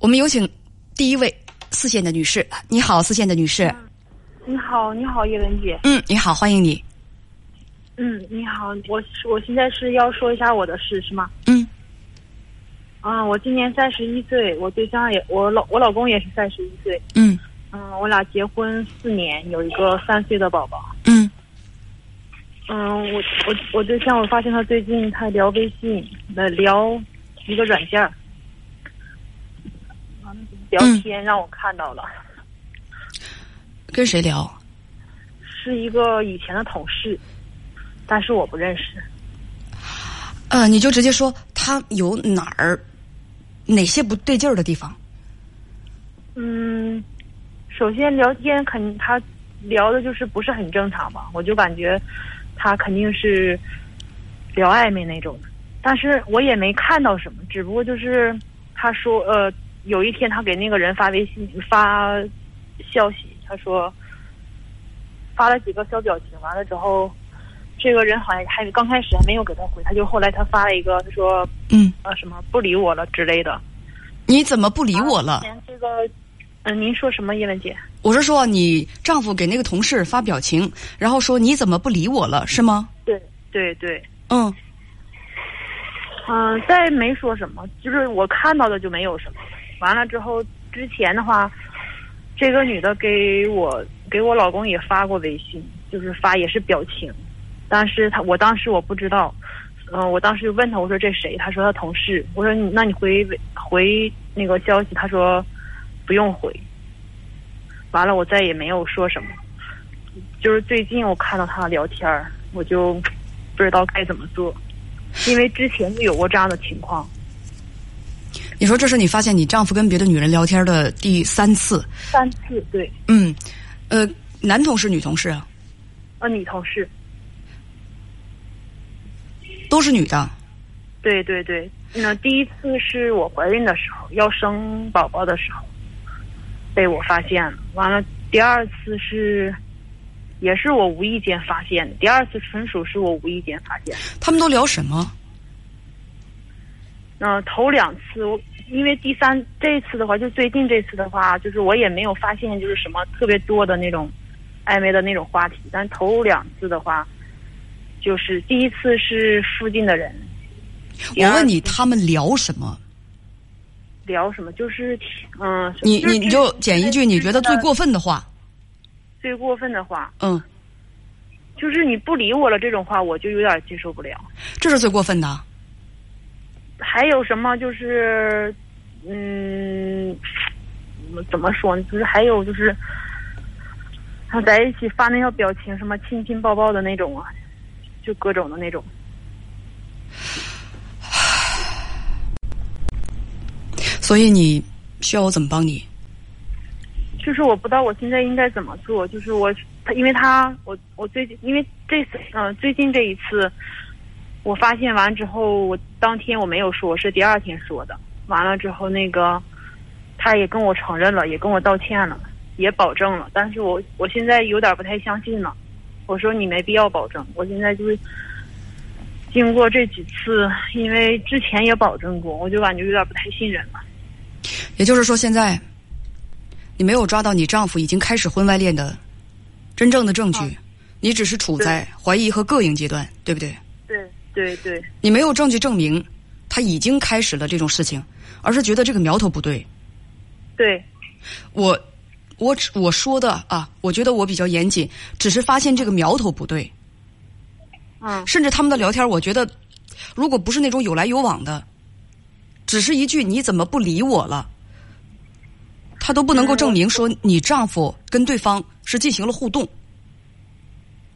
我们有请第一位四线的女士。你好，四线的女士。你好，你好，叶文姐。嗯，你好，欢迎你。嗯，你好，我我现在是要说一下我的事是吗？嗯。啊，我今年三十一岁，我对象也，我老我老公也是三十一岁。嗯。嗯，我俩结婚四年，有一个三岁的宝宝。嗯。嗯，我我我对象，我发现他最近他聊微信，呃，聊一个软件儿，聊天让我看到了。跟谁聊？是一个以前的同事，但是我不认识。呃，你就直接说他有哪儿哪些不对劲儿的地方。嗯，首先聊天肯定他聊的就是不是很正常嘛，我就感觉他肯定是聊暧昧那种的，但是我也没看到什么，只不过就是他说呃，有一天他给那个人发微信发消息，他说发了几个小表情，完了之后，这个人好像还刚开始还没有给他回，他就后来他发了一个，他说嗯，呃什么不理我了之类的。你怎么不理我了？这个，嗯，您说什么，叶文姐？我是说，你丈夫给那个同事发表情，然后说你怎么不理我了，是吗？对对对，嗯嗯，再没说什么，就是我看到的就没有什么。完了之后，之前的话，这个女的给我给我老公也发过微信，就是发也是表情，但是他我当时我不知道，嗯、我当时就问他，我说这谁？他说他同事，我说你那你回回那个消息，他说不用回。完了，我再也没有说什么。就是最近我看到他聊天儿，我就不知道该怎么做，因为之前就有过这样的情况，你说这是你发现你丈夫跟别的女人聊天的第三次，三次对，嗯，呃，男同事、女同事啊，呃，女同事，都是女的。对对对，那第一次是我怀孕的时候，要生宝宝的时候，被我发现了。完了，第二次是，也是我无意间发现的。第二次纯属是我无意间发现的。他们都聊什么？嗯、头两次我因为第三这次的话，就最近这次的话，就是我也没有发现就是什么特别多的那种暧昧的那种话题，但头两次的话，就是第一次是附近的人，我问你，他们聊什么？聊什么，就是嗯，你你你就捡一句你觉得最过分的话。最过分的话，嗯，就是你不理我了这种话，我就有点接受不了。这是最过分的。还有什么就是，嗯，怎么说呢？就是还有就是，他在一起发那条表情，什么亲亲抱抱的那种啊，就各种的那种。所以你需要我怎么帮你？就是我不知道我现在应该怎么做。就是我他，因为他我我最近因为这次嗯、呃最近这一次，我发现完之后，我当天我没有说，是第二天说的。完了之后，那个他也跟我承认了，也跟我道歉了，也保证了。但是我我现在有点不太相信了。我说你没必要保证，我现在就是经过这几次，因为之前也保证过，我就感觉有点不太信任了。也就是说，现在你没有抓到你丈夫已经开始婚外恋的真正的证据，你只是处在怀疑和膈应阶段，对不对？对对对你没有证据证明他已经开始了这种事情，而是觉得这个苗头不对。对，我我只我说的啊，我觉得我比较严谨，只是发现这个苗头不对，嗯甚至他们的聊天，我觉得如果不是那种有来有往的，只是一句你怎么不理我了，他都不能够证明说你丈夫跟对方是进行了互动，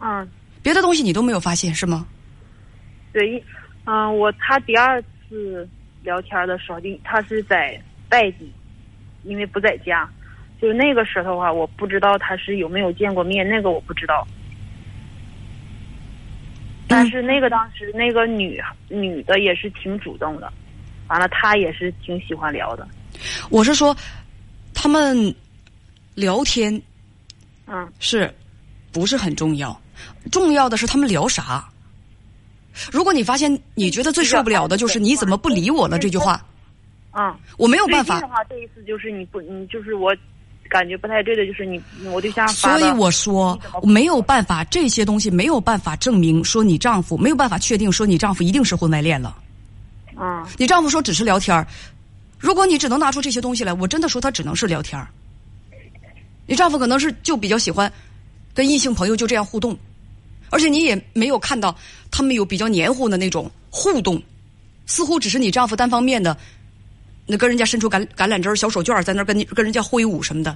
嗯。别的东西你都没有发现是吗？对，嗯、我他第二次聊天的时候，就他是在外地，因为不在家，就那个时候的话，我不知道他是有没有见过面，那个我不知道。但是那个当时那个女女的也是挺主动的，完了他也是挺喜欢聊的，我是说，他们聊天嗯是不是很重要？重要的是他们聊啥。如果你发现你觉得最受不了的就是你怎么不理我了这句话，嗯，我没有办法。最近的。话，这一次就是你不，你就是我感觉不太对的，就是你我对象发所以我说没有办法，这些东西没有办法证明说你丈夫没有办法确定说你丈夫一定是婚外恋了。嗯你丈夫说只是聊天儿如果你只能拿出这些东西来，我真的说他只能是聊天儿。你丈夫可能是就比较喜欢跟异性朋友就这样互动，而且你也没有看到他们有比较黏糊的那种互动，似乎只是你丈夫单方面的，那跟人家伸出橄橄榄枝小手绢在那跟你跟人家挥舞什么的，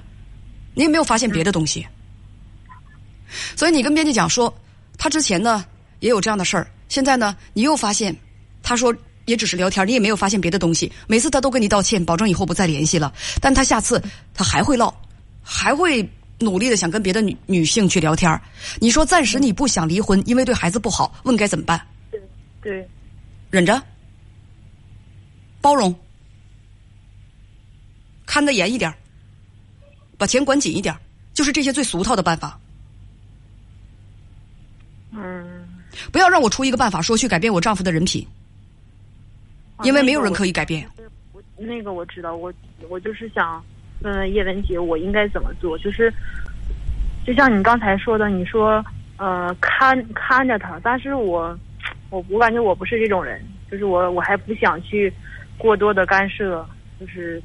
你也没有发现别的东西。所以你跟编辑讲说，他之前呢也有这样的事儿，现在呢你又发现，他说也只是聊天，你也没有发现别的东西。每次他都跟你道歉，保证以后不再联系了，但他下次他还会唠，还会努力的想跟别的女女性去聊天儿。你说暂时你不想离婚，因为对孩子不好，问该怎么办？对对，忍着，包容，看得严一点儿把钱管紧一点儿就是这些最俗套的办法。嗯，不要让我出一个办法说去改变我丈夫的人品，因为没有人可以改变。我那个我知道，我我就是想问问叶文姐，我应该怎么做？就是就像你刚才说的，你说呃看看着他，但是我我我感觉我不是这种人，就是我我还不想去过多的干涉，就是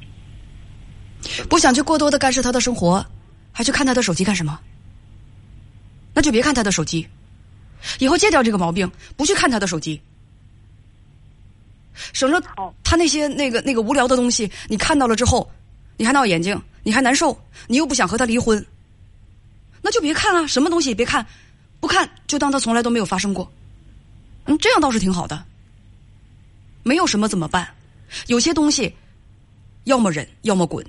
不想去过多的干涉他的生活，还去看他的手机干什么？那就别看他的手机，以后戒掉这个毛病，不去看他的手机，省着好他那些那个那个无聊的东西，你看到了之后，你还闹眼睛，你还难受，你又不想和他离婚，那就别看啊，什么东西也别看，不看就当他从来都没有发生过。嗯，这样倒是挺好的。没有什么怎么办？有些东西，要么忍，要么滚。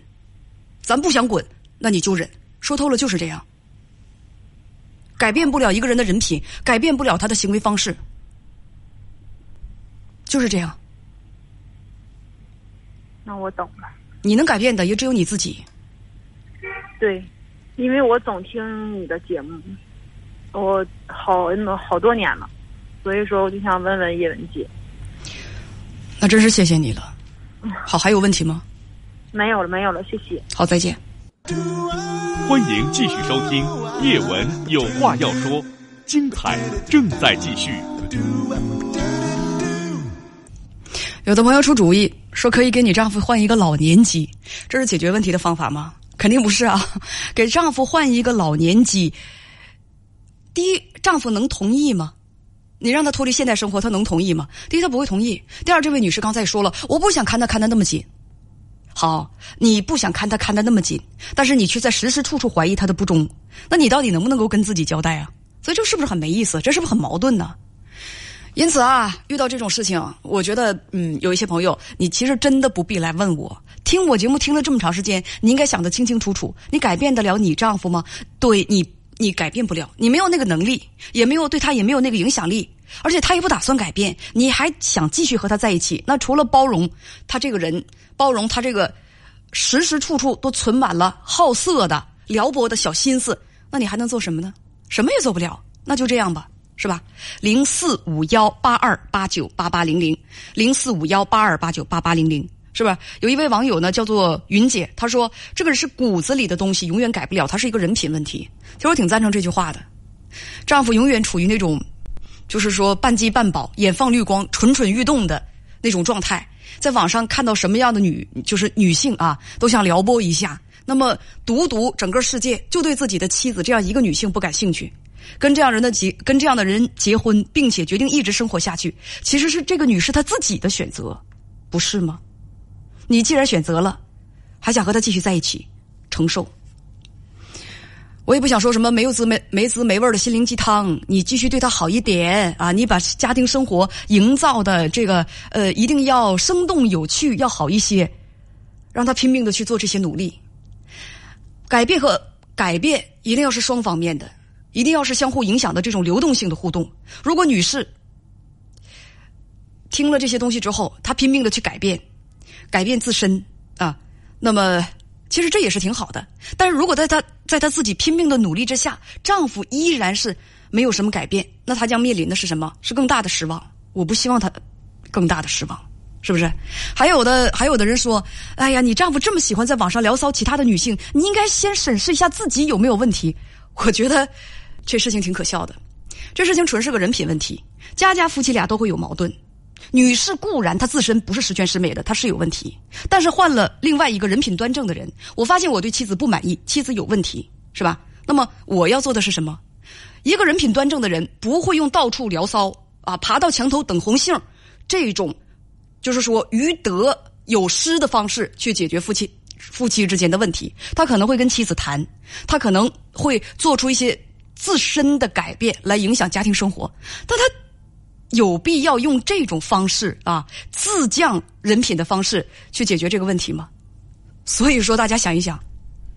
咱不想滚，那你就忍。说透了就是这样。改变不了一个人的人品，改变不了他的行为方式，就是这样。那我懂了。你能改变的也只有你自己。对，因为我总听你的节目，我好好多年了，所以说我就想问问叶文姐。那真是谢谢你了。好，还有问题吗？没有了，没有了，谢谢。好，再见。欢迎继续收听《叶文有话要说》，精彩正在继续。有的朋友出主意说可以给你丈夫换一个老年机，这是解决问题的方法吗？肯定不是啊！给丈夫换一个老年机，第一，丈夫能同意吗？你让他脱离现代生活，他能同意吗？第一，他不会同意。第二，这位女士刚才也说了，我不想看他看得那么紧。好，你不想看他看得那么紧，但是你却在时时处处怀疑他的不忠，那你到底能不能够跟自己交代啊？所以这是不是很没意思？这是不是很矛盾呢？因此啊，遇到这种事情，我觉得，嗯，有一些朋友，你其实真的不必来问我。听我节目听了这么长时间，你应该想得清清楚楚。你改变得了你丈夫吗？对你，你改变不了，你没有那个能力，也没有对他也没有那个影响力，而且他也不打算改变。你还想继续和他在一起？那除了包容他这个人，包容他这个时时处处都存满了好色的、撩拨的小心思，那你还能做什么呢？什么也做不了。那就这样吧。是吧？零四五幺八二八九八八零零，零四五幺八二八九八八零零，是吧？有一位网友呢，叫做云姐，她说这个是骨子里的东西，永远改不了，它是一个人品问题。其实我挺赞成这句话的。丈夫永远处于那种，就是说半饥半饱、眼放绿光、蠢蠢欲动的那种状态，在网上看到什么样的女，就是女性啊，都想撩拨一下。那么独独整个世界就对自己的妻子这样一个女性不感兴趣。跟这样人的结跟这样的人结婚，并且决定一直生活下去，其实是这个女士她自己的选择，不是吗？你既然选择了，还想和他继续在一起，承受。我也不想说什么没有滋没没滋没味的心灵鸡汤，你继续对他好一点啊！你把家庭生活营造的这个呃，一定要生动有趣，要好一些，让他拼命的去做这些努力。改变和改变一定要是双方面的。一定要是相互影响的这种流动性的互动。如果女士听了这些东西之后，她拼命的去改变，改变自身啊，那么其实这也是挺好的。但是如果在她在她自己拼命的努力之下，丈夫依然是没有什么改变，那她将面临的是什么？是更大的失望。我不希望她更大的失望，是不是？还有的还有的人说，哎呀，你丈夫这么喜欢在网上聊骚其他的女性，你应该先审视一下自己有没有问题。我觉得这事情挺可笑的，这事情纯是个人品问题。家家夫妻俩都会有矛盾，女士固然她自身不是十全十美的，她是有问题，但是换了另外一个人品端正的人，我发现我对妻子不满意，妻子有问题，是吧？那么我要做的是什么？一个人品端正的人不会用到处聊骚啊，爬到墙头等红杏这种，就是说于德有失的方式去解决夫妻夫妻之间的问题。他可能会跟妻子谈，他可能会做出一些自身的改变来影响家庭生活，但他有必要用这种方式啊自降人品的方式去解决这个问题吗？所以说，大家想一想。